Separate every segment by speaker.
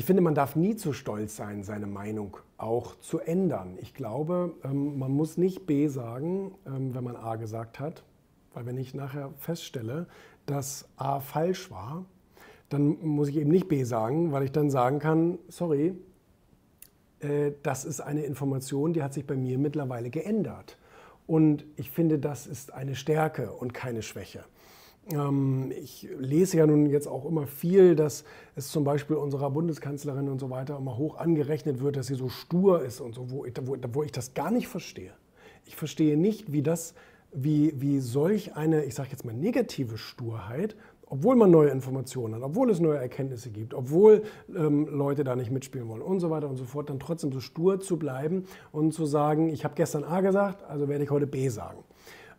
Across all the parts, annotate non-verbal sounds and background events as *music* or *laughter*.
Speaker 1: ich finde, man darf nie zu stolz sein, seine Meinung auch zu ändern. Ich glaube, ähm, man muss nicht B sagen, ähm, wenn man A gesagt hat, weil wenn ich nachher feststelle, dass A falsch war, dann muss ich eben nicht B sagen, weil ich dann sagen kann, sorry, äh, das ist eine Information, die hat sich bei mir mittlerweile geändert. Und ich finde, das ist eine Stärke und keine Schwäche. Ähm, ich lese ja nun jetzt auch immer viel, dass es zum Beispiel unserer Bundeskanzlerin und so weiter immer hoch angerechnet wird, dass sie so stur ist und so, wo ich, wo, wo ich das gar nicht verstehe. Ich verstehe nicht, wie das, wie, wie solch eine, ich sage jetzt mal negative Sturheit obwohl man neue Informationen hat, obwohl es neue Erkenntnisse gibt, obwohl ähm, Leute da nicht mitspielen wollen und so weiter und so fort, dann trotzdem so stur zu bleiben und zu sagen, ich habe gestern A gesagt, also werde ich heute B sagen.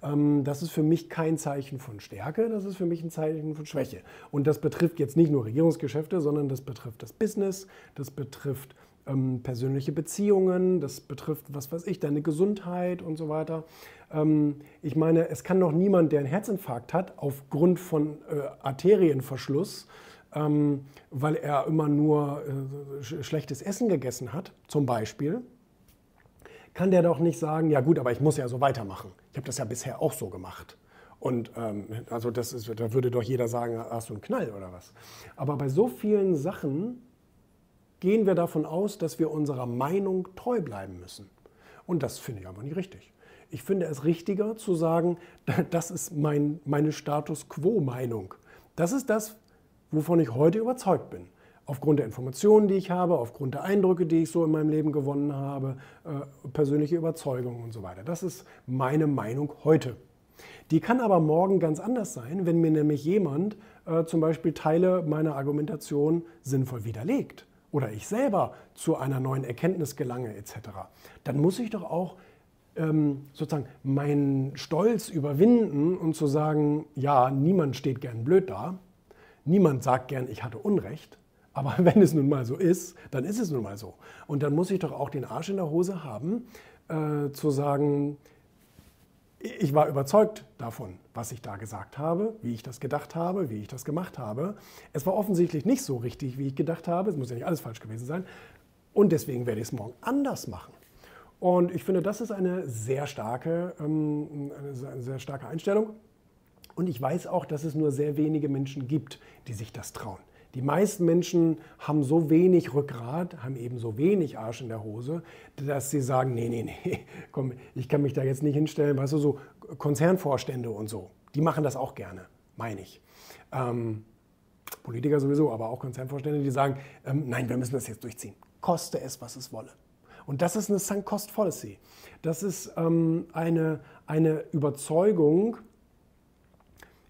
Speaker 1: Ähm, das ist für mich kein Zeichen von Stärke, das ist für mich ein Zeichen von Schwäche. Und das betrifft jetzt nicht nur Regierungsgeschäfte, sondern das betrifft das Business, das betrifft ähm, persönliche Beziehungen, das betrifft, was weiß ich, deine Gesundheit und so weiter. Ähm, ich meine, es kann doch niemand, der einen Herzinfarkt hat, aufgrund von äh, Arterienverschluss, ähm, weil er immer nur äh, sch schlechtes Essen gegessen hat, zum Beispiel, kann der doch nicht sagen, ja gut, aber ich muss ja so weitermachen. Ich habe das ja bisher auch so gemacht. Und ähm, also das ist, da würde doch jeder sagen, hast du einen Knall oder was. Aber bei so vielen Sachen gehen wir davon aus, dass wir unserer Meinung treu bleiben müssen. Und das finde ich aber nicht richtig. Ich finde es richtiger zu sagen, *laughs* das ist mein, meine Status quo-Meinung. Das ist das, wovon ich heute überzeugt bin. Aufgrund der Informationen, die ich habe, aufgrund der Eindrücke, die ich so in meinem Leben gewonnen habe, äh, persönliche Überzeugungen und so weiter. Das ist meine Meinung heute. Die kann aber morgen ganz anders sein, wenn mir nämlich jemand äh, zum Beispiel Teile meiner Argumentation sinnvoll widerlegt oder ich selber zu einer neuen Erkenntnis gelange etc., dann muss ich doch auch ähm, sozusagen meinen Stolz überwinden und zu sagen, ja, niemand steht gern blöd da, niemand sagt gern, ich hatte Unrecht, aber *laughs* wenn es nun mal so ist, dann ist es nun mal so. Und dann muss ich doch auch den Arsch in der Hose haben, äh, zu sagen, ich war überzeugt davon, was ich da gesagt habe, wie ich das gedacht habe, wie ich das gemacht habe. Es war offensichtlich nicht so richtig, wie ich gedacht habe. Es muss ja nicht alles falsch gewesen sein. Und deswegen werde ich es morgen anders machen. Und ich finde, das ist eine sehr starke, ähm, eine sehr starke Einstellung. Und ich weiß auch, dass es nur sehr wenige Menschen gibt, die sich das trauen. Die meisten Menschen haben so wenig Rückgrat, haben eben so wenig Arsch in der Hose, dass sie sagen, nee, nee, nee, *laughs* komm, ich kann mich da jetzt nicht hinstellen. Weißt du, so Konzernvorstände und so, die machen das auch gerne, meine ich. Ähm, Politiker sowieso, aber auch Konzernvorstände, die sagen, ähm, nein, wir müssen das jetzt durchziehen. Koste es, was es wolle. Und das ist eine Sunk-Cost-Policy. Das ist ähm, eine, eine Überzeugung,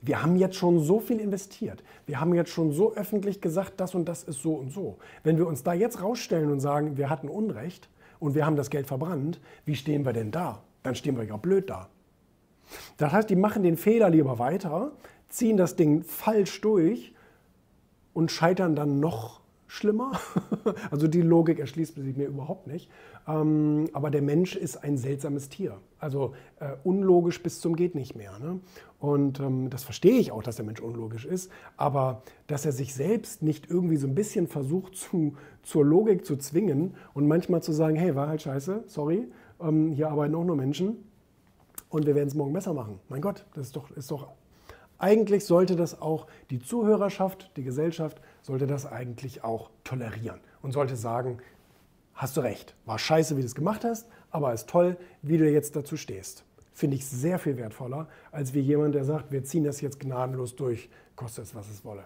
Speaker 1: wir haben jetzt schon so viel investiert. Wir haben jetzt schon so öffentlich gesagt, das und das ist so und so. Wenn wir uns da jetzt rausstellen und sagen, wir hatten Unrecht und wir haben das Geld verbrannt, wie stehen wir denn da? Dann stehen wir ja blöd da. Das heißt, die machen den Fehler lieber weiter, ziehen das Ding falsch durch und scheitern dann noch schlimmer. *laughs* Also die Logik erschließt sich mir überhaupt nicht. Ähm, aber der Mensch ist ein seltsames Tier. Also äh, unlogisch bis zum geht nicht mehr. Ne? Und ähm, das verstehe ich auch, dass der Mensch unlogisch ist. Aber dass er sich selbst nicht irgendwie so ein bisschen versucht zu, zur Logik zu zwingen und manchmal zu sagen, hey, war halt scheiße, sorry, ähm, hier arbeiten auch nur Menschen und wir werden es morgen besser machen. Mein Gott, das ist doch, ist doch eigentlich sollte das auch die Zuhörerschaft, die Gesellschaft, sollte das eigentlich auch tolerieren und sollte sagen, hast du recht, war scheiße, wie du es gemacht hast, aber ist toll, wie du jetzt dazu stehst. Finde ich sehr viel wertvoller, als wie jemand, der sagt, wir ziehen das jetzt gnadenlos durch, kostet es, was es wolle.